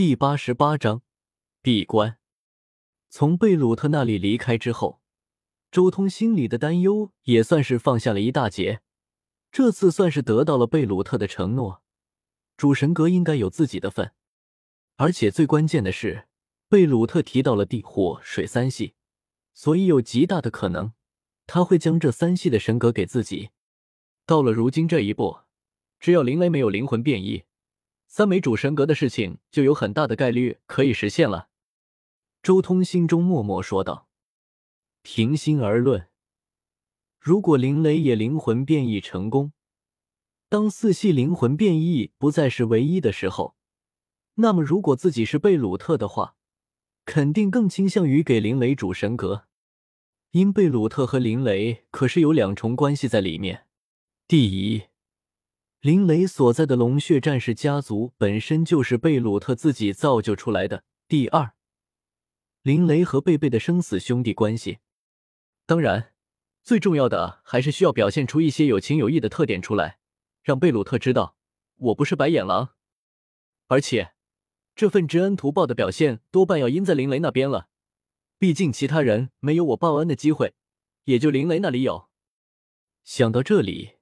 第八十八章闭关。从贝鲁特那里离开之后，周通心里的担忧也算是放下了一大截。这次算是得到了贝鲁特的承诺，主神阁应该有自己的份。而且最关键的是，贝鲁特提到了地、火、水三系，所以有极大的可能他会将这三系的神格给自己。到了如今这一步，只要林雷没有灵魂变异。三枚主神格的事情就有很大的概率可以实现了，周通心中默默说道。平心而论，如果林雷也灵魂变异成功，当四系灵魂变异不再是唯一的时候，那么如果自己是贝鲁特的话，肯定更倾向于给林雷主神格，因贝鲁特和林雷可是有两重关系在里面。第一。林雷所在的龙血战士家族本身就是贝鲁特自己造就出来的。第二，林雷和贝贝的生死兄弟关系，当然，最重要的还是需要表现出一些有情有义的特点出来，让贝鲁特知道我不是白眼狼。而且，这份知恩图报的表现多半要因在林雷那边了，毕竟其他人没有我报恩的机会，也就林雷那里有。想到这里。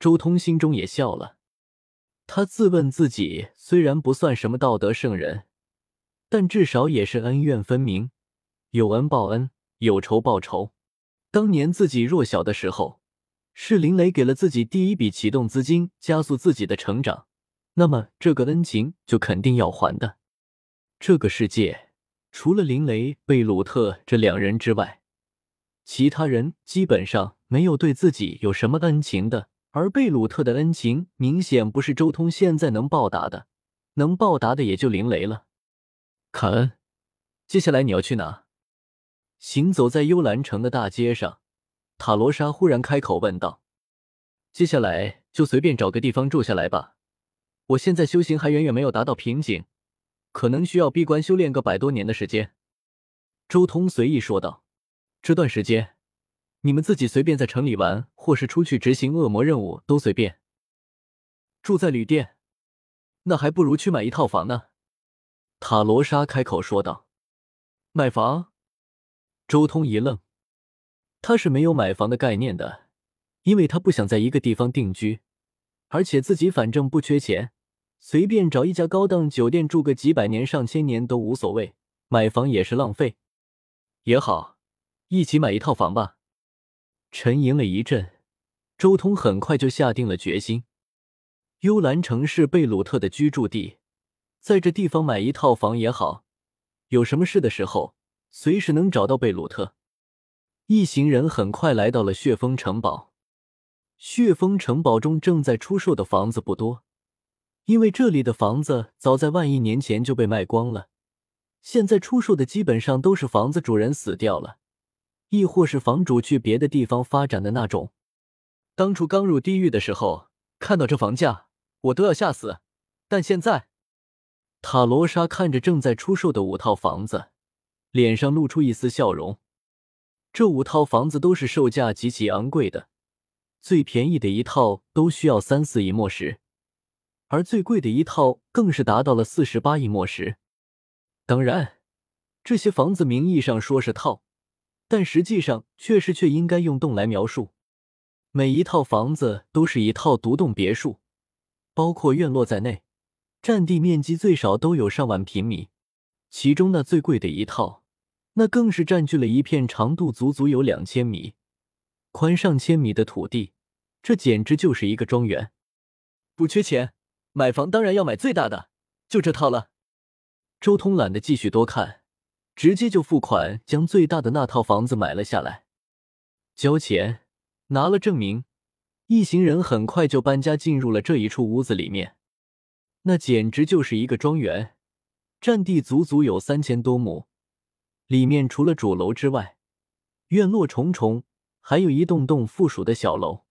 周通心中也笑了，他自问自己虽然不算什么道德圣人，但至少也是恩怨分明，有恩报恩，有仇报仇。当年自己弱小的时候，是林雷给了自己第一笔启动资金，加速自己的成长，那么这个恩情就肯定要还的。这个世界除了林雷、贝鲁特这两人之外，其他人基本上没有对自己有什么恩情的。而贝鲁特的恩情明显不是周通现在能报答的，能报答的也就林雷了。卡恩，接下来你要去哪？行走在幽兰城的大街上，塔罗莎忽然开口问道：“接下来就随便找个地方住下来吧。我现在修行还远远没有达到瓶颈，可能需要闭关修炼个百多年的时间。”周通随意说道：“这段时间。”你们自己随便在城里玩，或是出去执行恶魔任务都随便。住在旅店，那还不如去买一套房呢。塔罗莎开口说道：“买房？”周通一愣，他是没有买房的概念的，因为他不想在一个地方定居，而且自己反正不缺钱，随便找一家高档酒店住个几百年、上千年都无所谓，买房也是浪费。也好，一起买一套房吧。沉吟了一阵，周通很快就下定了决心。幽兰城是贝鲁特的居住地，在这地方买一套房也好，有什么事的时候随时能找到贝鲁特。一行人很快来到了血峰城堡。血峰城堡中正在出售的房子不多，因为这里的房子早在万亿年前就被卖光了，现在出售的基本上都是房子主人死掉了。亦或是房主去别的地方发展的那种。当初刚入地狱的时候，看到这房价，我都要吓死。但现在，塔罗莎看着正在出售的五套房子，脸上露出一丝笑容。这五套房子都是售价极其昂贵的，最便宜的一套都需要三四亿墨石，而最贵的一套更是达到了四十八亿墨石。当然，这些房子名义上说是套。但实际上，确实却应该用栋来描述。每一套房子都是一套独栋别墅，包括院落在内，占地面积最少都有上万平米。其中那最贵的一套，那更是占据了一片长度足足有两千米、宽上千米的土地，这简直就是一个庄园。不缺钱，买房当然要买最大的，就这套了。周通懒得继续多看。直接就付款，将最大的那套房子买了下来，交钱，拿了证明，一行人很快就搬家进入了这一处屋子里面。那简直就是一个庄园，占地足足有三千多亩。里面除了主楼之外，院落重重，还有一栋栋附属的小楼。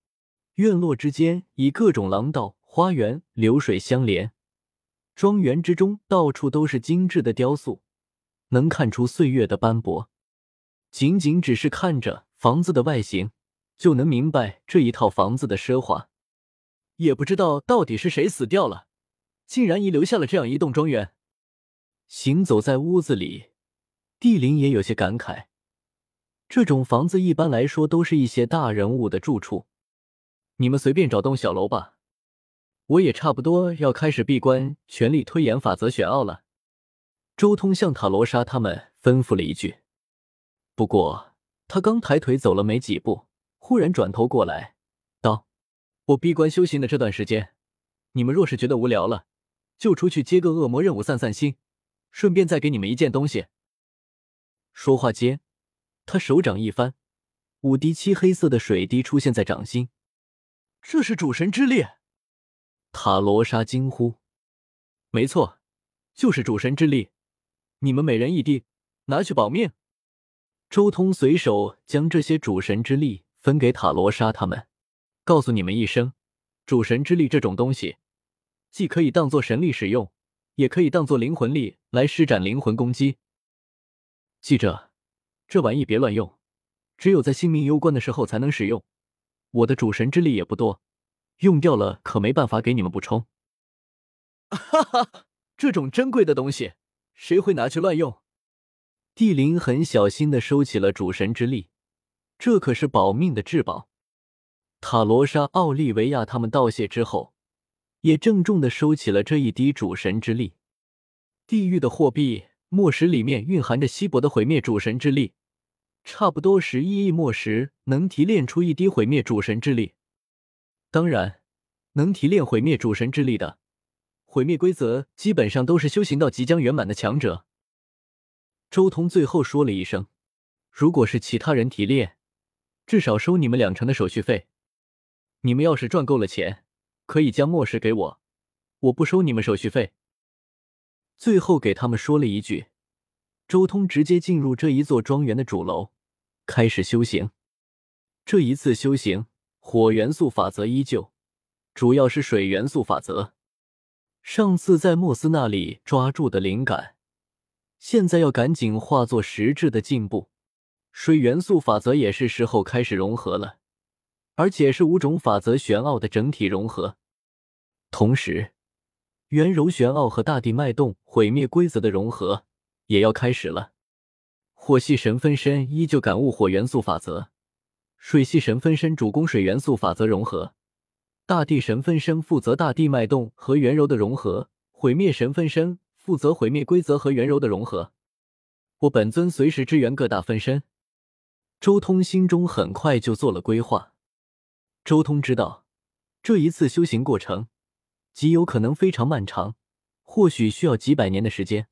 院落之间以各种廊道、花园、流水相连。庄园之中到处都是精致的雕塑。能看出岁月的斑驳，仅仅只是看着房子的外形，就能明白这一套房子的奢华。也不知道到底是谁死掉了，竟然遗留下了这样一栋庄园。行走在屋子里，帝林也有些感慨。这种房子一般来说都是一些大人物的住处，你们随便找栋小楼吧。我也差不多要开始闭关全力推演法则选奥了。周通向塔罗莎他们吩咐了一句，不过他刚抬腿走了没几步，忽然转头过来道：“我闭关修行的这段时间，你们若是觉得无聊了，就出去接个恶魔任务散散心，顺便再给你们一件东西。”说话间，他手掌一翻，五滴漆黑色的水滴出现在掌心，这是主神之力。塔罗莎惊呼：“没错，就是主神之力！你们每人一滴，拿去保命。”周通随手将这些主神之力分给塔罗莎他们，告诉你们一声：主神之力这种东西，既可以当做神力使用，也可以当做灵魂力来施展灵魂攻击。记着，这玩意别乱用，只有在性命攸关的时候才能使用。我的主神之力也不多。用掉了可没办法给你们补充。哈哈，这种珍贵的东西，谁会拿去乱用？帝林很小心的收起了主神之力，这可是保命的至宝。塔罗莎、奥利维亚他们道谢之后，也郑重的收起了这一滴主神之力。地狱的货币墨石里面蕴含着稀薄的毁灭主神之力，差不多十一亿墨石能提炼出一滴毁灭主神之力。当然，能提炼毁灭主神之力的，毁灭规则基本上都是修行到即将圆满的强者。周通最后说了一声：“如果是其他人提炼，至少收你们两成的手续费。你们要是赚够了钱，可以将墨石给我，我不收你们手续费。”最后给他们说了一句，周通直接进入这一座庄园的主楼，开始修行。这一次修行。火元素法则依旧，主要是水元素法则。上次在莫斯那里抓住的灵感，现在要赶紧化作实质的进步。水元素法则也是时候开始融合了，而且是五种法则玄奥的整体融合。同时，圆柔玄奥和大地脉动毁灭规则的融合也要开始了。火系神分身依旧感悟火元素法则。水系神分身主攻水元素法则融合，大地神分身负责大地脉动和圆柔的融合，毁灭神分身负责毁灭规则和圆柔的融合。我本尊随时支援各大分身。周通心中很快就做了规划。周通知道，这一次修行过程极有可能非常漫长，或许需要几百年的时间。